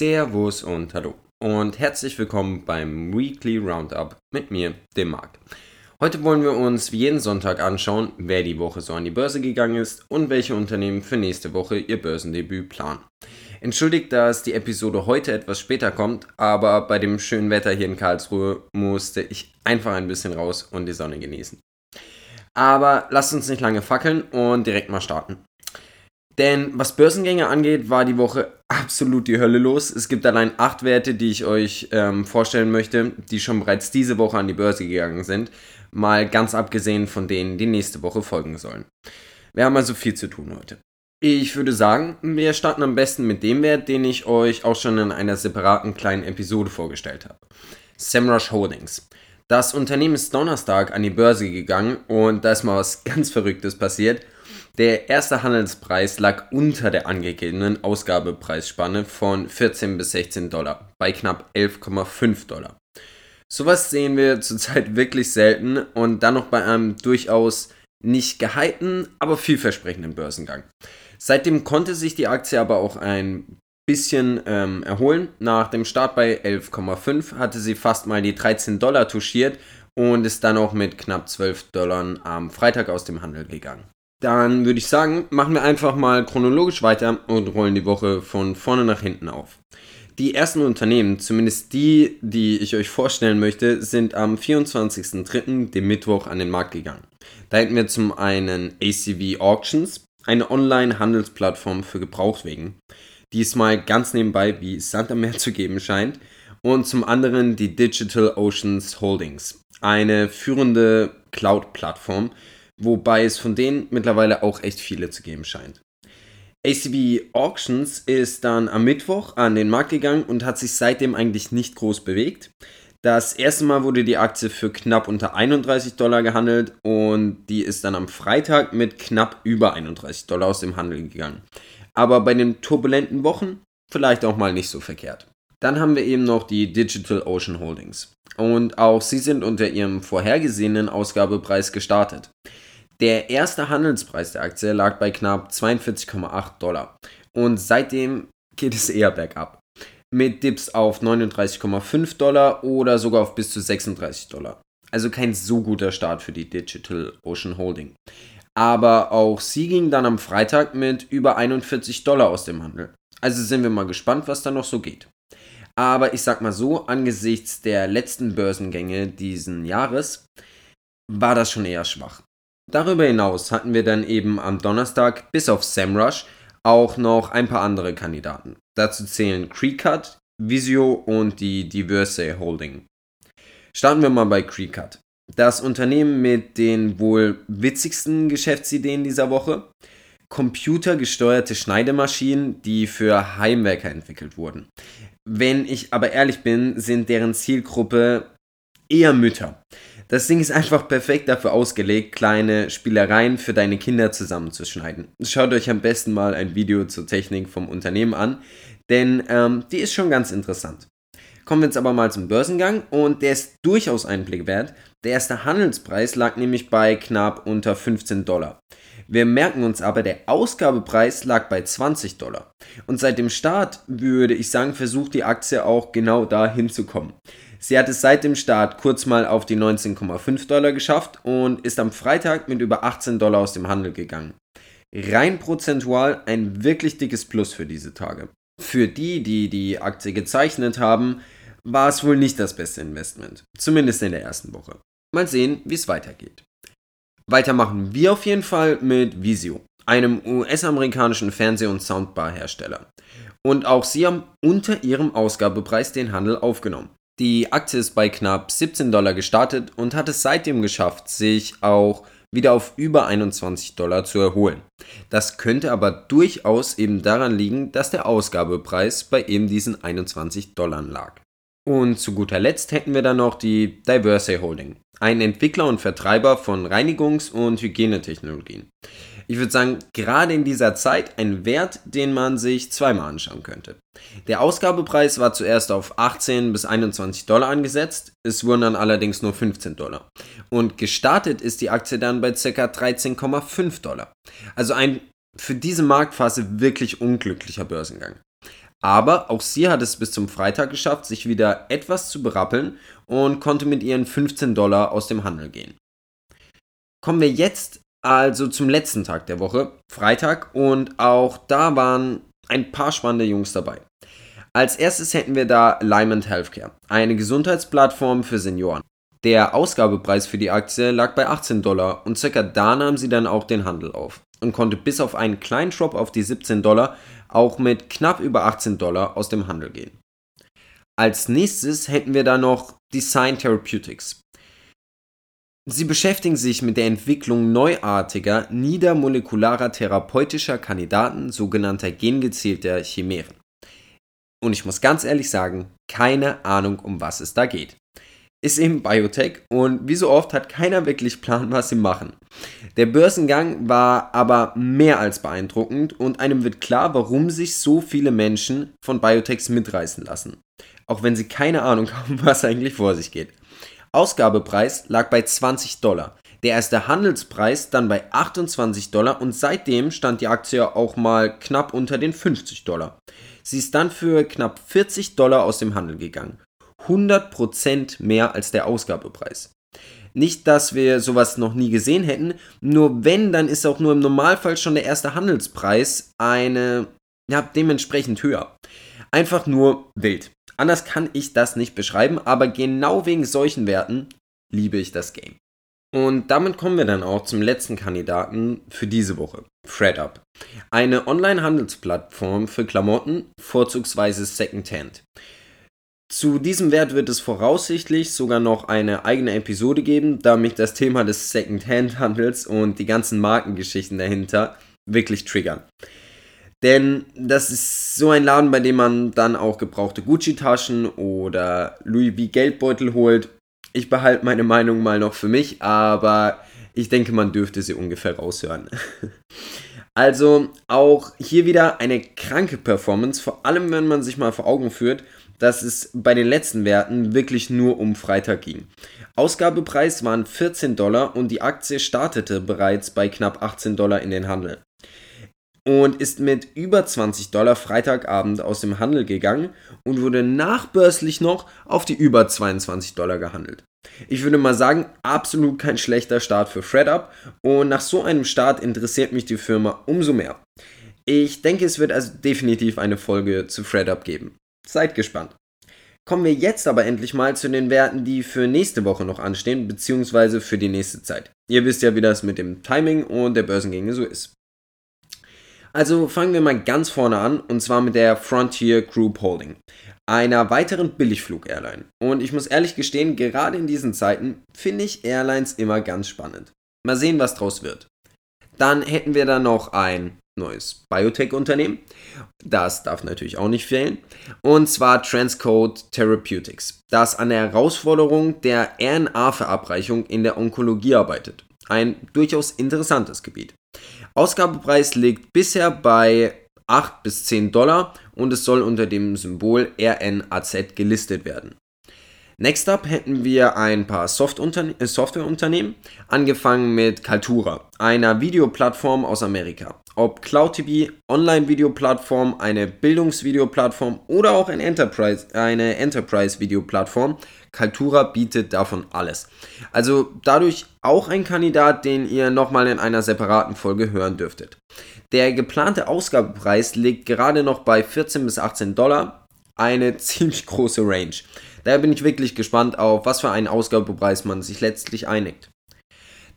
Servus und hallo und herzlich willkommen beim Weekly Roundup mit mir, dem Marc. Heute wollen wir uns wie jeden Sonntag anschauen, wer die Woche so an die Börse gegangen ist und welche Unternehmen für nächste Woche ihr Börsendebüt planen. Entschuldigt, dass die Episode heute etwas später kommt, aber bei dem schönen Wetter hier in Karlsruhe musste ich einfach ein bisschen raus und die Sonne genießen. Aber lasst uns nicht lange fackeln und direkt mal starten. Denn was Börsengänge angeht, war die Woche absolut die Hölle los. Es gibt allein acht Werte, die ich euch ähm, vorstellen möchte, die schon bereits diese Woche an die Börse gegangen sind. Mal ganz abgesehen von denen, die nächste Woche folgen sollen. Wir haben also viel zu tun heute. Ich würde sagen, wir starten am besten mit dem Wert, den ich euch auch schon in einer separaten kleinen Episode vorgestellt habe. Semrush Holdings. Das Unternehmen ist Donnerstag an die Börse gegangen und da ist mal was ganz Verrücktes passiert. Der erste Handelspreis lag unter der angegebenen Ausgabepreisspanne von 14 bis 16 Dollar, bei knapp 11,5 Dollar. Sowas sehen wir zurzeit wirklich selten und dann noch bei einem durchaus nicht gehypten, aber vielversprechenden Börsengang. Seitdem konnte sich die Aktie aber auch ein bisschen ähm, erholen. Nach dem Start bei 11,5 hatte sie fast mal die 13 Dollar touchiert und ist dann auch mit knapp 12 Dollar am Freitag aus dem Handel gegangen. Dann würde ich sagen, machen wir einfach mal chronologisch weiter und rollen die Woche von vorne nach hinten auf. Die ersten Unternehmen, zumindest die, die ich euch vorstellen möchte, sind am 24.03., dem Mittwoch, an den Markt gegangen. Da hätten wir zum einen ACV Auctions, eine Online-Handelsplattform für Gebrauchtwegen. Diesmal ganz nebenbei, wie Sand am Meer zu geben scheint. Und zum anderen die Digital Oceans Holdings, eine führende Cloud-Plattform, wobei es von denen mittlerweile auch echt viele zu geben scheint. ACB Auctions ist dann am Mittwoch an den Markt gegangen und hat sich seitdem eigentlich nicht groß bewegt. Das erste Mal wurde die Aktie für knapp unter 31 Dollar gehandelt und die ist dann am Freitag mit knapp über 31 Dollar aus dem Handel gegangen. Aber bei den turbulenten Wochen vielleicht auch mal nicht so verkehrt. Dann haben wir eben noch die Digital Ocean Holdings. Und auch sie sind unter ihrem vorhergesehenen Ausgabepreis gestartet. Der erste Handelspreis der Aktie lag bei knapp 42,8 Dollar und seitdem geht es eher bergab. Mit Dips auf 39,5 Dollar oder sogar auf bis zu 36 Dollar. Also kein so guter Start für die Digital Ocean Holding. Aber auch sie ging dann am Freitag mit über 41 Dollar aus dem Handel. Also sind wir mal gespannt, was da noch so geht. Aber ich sag mal so, angesichts der letzten Börsengänge diesen Jahres war das schon eher schwach. Darüber hinaus hatten wir dann eben am Donnerstag bis auf SEMrush auch noch ein paar andere Kandidaten. Dazu zählen Creecut, Visio und die Diverse Holding. Starten wir mal bei Creecut. Das Unternehmen mit den wohl witzigsten Geschäftsideen dieser Woche. Computergesteuerte Schneidemaschinen, die für Heimwerker entwickelt wurden. Wenn ich aber ehrlich bin, sind deren Zielgruppe eher Mütter. Das Ding ist einfach perfekt dafür ausgelegt, kleine Spielereien für deine Kinder zusammenzuschneiden. Schaut euch am besten mal ein Video zur Technik vom Unternehmen an, denn ähm, die ist schon ganz interessant. Kommen wir jetzt aber mal zum Börsengang und der ist durchaus einen Blick wert. Der erste Handelspreis lag nämlich bei knapp unter 15 Dollar. Wir merken uns aber, der Ausgabepreis lag bei 20 Dollar. Und seit dem Start würde ich sagen, versucht die Aktie auch genau da hinzukommen. Sie hat es seit dem Start kurz mal auf die 19,5 Dollar geschafft und ist am Freitag mit über 18 Dollar aus dem Handel gegangen. Rein prozentual ein wirklich dickes Plus für diese Tage. Für die, die die Aktie gezeichnet haben, war es wohl nicht das beste Investment. Zumindest in der ersten Woche. Mal sehen, wie es weitergeht. Weitermachen wir auf jeden Fall mit Visio, einem US-amerikanischen Fernseh- und Soundbar-Hersteller. Und auch sie haben unter ihrem Ausgabepreis den Handel aufgenommen. Die Aktie ist bei knapp 17 Dollar gestartet und hat es seitdem geschafft, sich auch wieder auf über 21 Dollar zu erholen. Das könnte aber durchaus eben daran liegen, dass der Ausgabepreis bei eben diesen 21 Dollar lag. Und zu guter Letzt hätten wir dann noch die Diverse Holding, ein Entwickler und Vertreiber von Reinigungs- und Hygienetechnologien ich würde sagen, gerade in dieser Zeit ein Wert, den man sich zweimal anschauen könnte. Der Ausgabepreis war zuerst auf 18 bis 21 Dollar angesetzt, es wurden dann allerdings nur 15 Dollar. Und gestartet ist die Aktie dann bei ca. 13,5 Dollar. Also ein für diese Marktphase wirklich unglücklicher Börsengang. Aber auch sie hat es bis zum Freitag geschafft, sich wieder etwas zu berappeln und konnte mit ihren 15 Dollar aus dem Handel gehen. Kommen wir jetzt also zum letzten Tag der Woche, Freitag, und auch da waren ein paar spannende Jungs dabei. Als erstes hätten wir da Lyman Healthcare, eine Gesundheitsplattform für Senioren. Der Ausgabepreis für die Aktie lag bei 18 Dollar und circa da nahm sie dann auch den Handel auf und konnte bis auf einen kleinen Drop auf die 17 Dollar auch mit knapp über 18 Dollar aus dem Handel gehen. Als nächstes hätten wir da noch Design Therapeutics. Sie beschäftigen sich mit der Entwicklung neuartiger, niedermolekularer therapeutischer Kandidaten, sogenannter gengezielter Chimären. Und ich muss ganz ehrlich sagen, keine Ahnung, um was es da geht. Ist eben Biotech und wie so oft hat keiner wirklich Plan, was sie machen. Der Börsengang war aber mehr als beeindruckend und einem wird klar, warum sich so viele Menschen von Biotechs mitreißen lassen. Auch wenn sie keine Ahnung haben, was eigentlich vor sich geht. Ausgabepreis lag bei 20 Dollar. Der erste Handelspreis dann bei 28 Dollar und seitdem stand die Aktie auch mal knapp unter den 50 Dollar. Sie ist dann für knapp 40 Dollar aus dem Handel gegangen. 100% mehr als der Ausgabepreis. Nicht, dass wir sowas noch nie gesehen hätten, nur wenn, dann ist auch nur im Normalfall schon der erste Handelspreis eine, ja, dementsprechend höher. Einfach nur wild. Anders kann ich das nicht beschreiben, aber genau wegen solchen Werten liebe ich das Game. Und damit kommen wir dann auch zum letzten Kandidaten für diese Woche, FredUp. Eine Online-Handelsplattform für Klamotten, vorzugsweise Secondhand. Zu diesem Wert wird es voraussichtlich sogar noch eine eigene Episode geben, da mich das Thema des Secondhand-Handels und die ganzen Markengeschichten dahinter wirklich triggern. Denn das ist so ein Laden, bei dem man dann auch gebrauchte Gucci-Taschen oder Louis V Geldbeutel holt ich behalte meine Meinung mal noch für mich, aber ich denke, man dürfte sie ungefähr raushören. Also auch hier wieder eine kranke Performance, vor allem wenn man sich mal vor Augen führt, dass es bei den letzten Werten wirklich nur um Freitag ging. Ausgabepreis waren 14 Dollar und die Aktie startete bereits bei knapp 18 Dollar in den Handel und ist mit über 20 Dollar Freitagabend aus dem Handel gegangen und wurde nachbörslich noch auf die über 22 Dollar gehandelt. Ich würde mal sagen, absolut kein schlechter Start für FredUp und nach so einem Start interessiert mich die Firma umso mehr. Ich denke, es wird also definitiv eine Folge zu FredUp geben. Seid gespannt. Kommen wir jetzt aber endlich mal zu den Werten, die für nächste Woche noch anstehen, beziehungsweise für die nächste Zeit. Ihr wisst ja, wie das mit dem Timing und der Börsengänge so ist. Also fangen wir mal ganz vorne an und zwar mit der Frontier Group Holding, einer weiteren Billigflug-Airline. Und ich muss ehrlich gestehen, gerade in diesen Zeiten finde ich Airlines immer ganz spannend. Mal sehen, was draus wird. Dann hätten wir dann noch ein neues Biotech-Unternehmen. Das darf natürlich auch nicht fehlen. Und zwar Transcode Therapeutics, das an der Herausforderung der RNA-Verabreichung in der Onkologie arbeitet. Ein durchaus interessantes Gebiet. Ausgabepreis liegt bisher bei 8 bis 10 Dollar und es soll unter dem Symbol RNAZ gelistet werden. Next up hätten wir ein paar äh, Softwareunternehmen, angefangen mit Kaltura, einer Videoplattform aus Amerika. Ob Cloud TV, Online-Videoplattform, eine Bildungsvideoplattform oder auch ein Enterprise, eine Enterprise-Videoplattform, Kaltura bietet davon alles. Also dadurch auch ein Kandidat, den ihr nochmal in einer separaten Folge hören dürftet. Der geplante Ausgabepreis liegt gerade noch bei 14 bis 18 Dollar, eine ziemlich große Range. Daher bin ich wirklich gespannt auf, was für einen Ausgabepreis man sich letztlich einigt.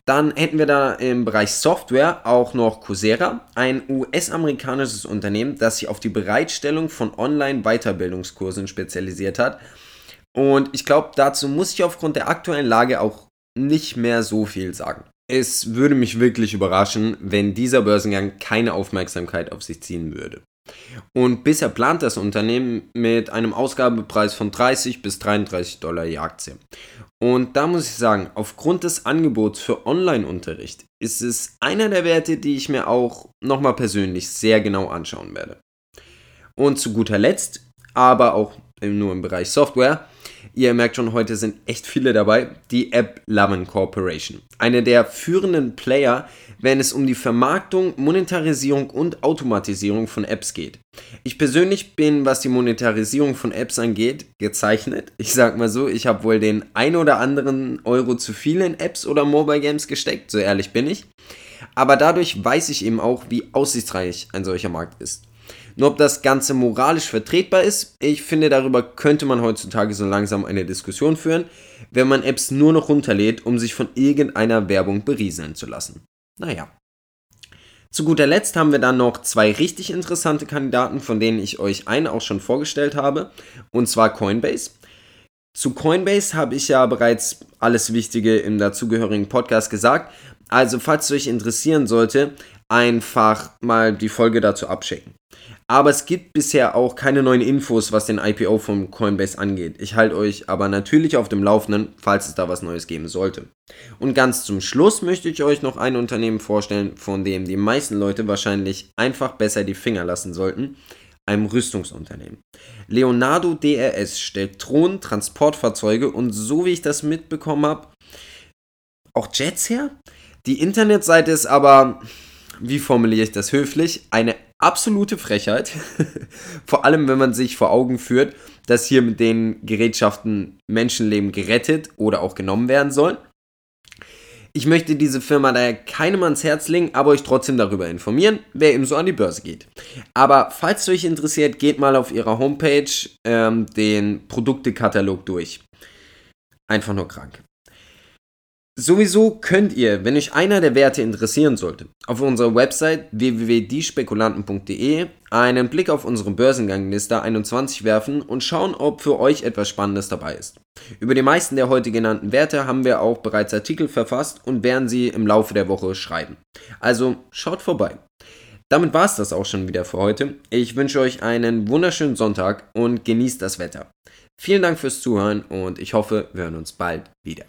Dann hätten wir da im Bereich Software auch noch Coursera, ein US-amerikanisches Unternehmen, das sich auf die Bereitstellung von Online-Weiterbildungskursen spezialisiert hat und ich glaube, dazu muss ich aufgrund der aktuellen Lage auch nicht mehr so viel sagen. Es würde mich wirklich überraschen, wenn dieser Börsengang keine Aufmerksamkeit auf sich ziehen würde. Und bisher plant das Unternehmen mit einem Ausgabepreis von 30 bis 33 Dollar je Aktie. Und da muss ich sagen, aufgrund des Angebots für Online-Unterricht ist es einer der Werte, die ich mir auch nochmal persönlich sehr genau anschauen werde. Und zu guter Letzt, aber auch nur im Bereich Software, Ihr merkt schon, heute sind echt viele dabei. Die App Lovin Corporation. Eine der führenden Player, wenn es um die Vermarktung, Monetarisierung und Automatisierung von Apps geht. Ich persönlich bin, was die Monetarisierung von Apps angeht, gezeichnet. Ich sag mal so, ich habe wohl den ein oder anderen Euro zu viel in Apps oder Mobile Games gesteckt, so ehrlich bin ich. Aber dadurch weiß ich eben auch, wie aussichtsreich ein solcher Markt ist. Nur ob das Ganze moralisch vertretbar ist, ich finde, darüber könnte man heutzutage so langsam eine Diskussion führen, wenn man Apps nur noch runterlädt, um sich von irgendeiner Werbung berieseln zu lassen. Naja. Zu guter Letzt haben wir dann noch zwei richtig interessante Kandidaten, von denen ich euch einen auch schon vorgestellt habe, und zwar Coinbase. Zu Coinbase habe ich ja bereits alles Wichtige im dazugehörigen Podcast gesagt. Also, falls es euch interessieren sollte, einfach mal die Folge dazu abchecken. Aber es gibt bisher auch keine neuen Infos, was den IPO von Coinbase angeht. Ich halte euch aber natürlich auf dem Laufenden, falls es da was Neues geben sollte. Und ganz zum Schluss möchte ich euch noch ein Unternehmen vorstellen, von dem die meisten Leute wahrscheinlich einfach besser die Finger lassen sollten. Einem Rüstungsunternehmen. Leonardo DRS stellt Drohnen, Transportfahrzeuge und so wie ich das mitbekommen habe, auch Jets her. Die Internetseite ist aber, wie formuliere ich das höflich, eine absolute Frechheit. vor allem, wenn man sich vor Augen führt, dass hier mit den Gerätschaften Menschenleben gerettet oder auch genommen werden sollen. Ich möchte diese Firma daher keinem ans Herz legen, aber euch trotzdem darüber informieren, wer eben so an die Börse geht. Aber falls es euch interessiert, geht mal auf ihrer Homepage ähm, den Produktekatalog durch. Einfach nur krank. Sowieso könnt ihr, wenn euch einer der Werte interessieren sollte, auf unserer Website www.diespekulanten.de einen Blick auf unsere Börsengangliste 21 werfen und schauen, ob für euch etwas Spannendes dabei ist. Über die meisten der heute genannten Werte haben wir auch bereits Artikel verfasst und werden sie im Laufe der Woche schreiben. Also schaut vorbei. Damit war es das auch schon wieder für heute. Ich wünsche euch einen wunderschönen Sonntag und genießt das Wetter. Vielen Dank fürs Zuhören und ich hoffe, wir hören uns bald wieder.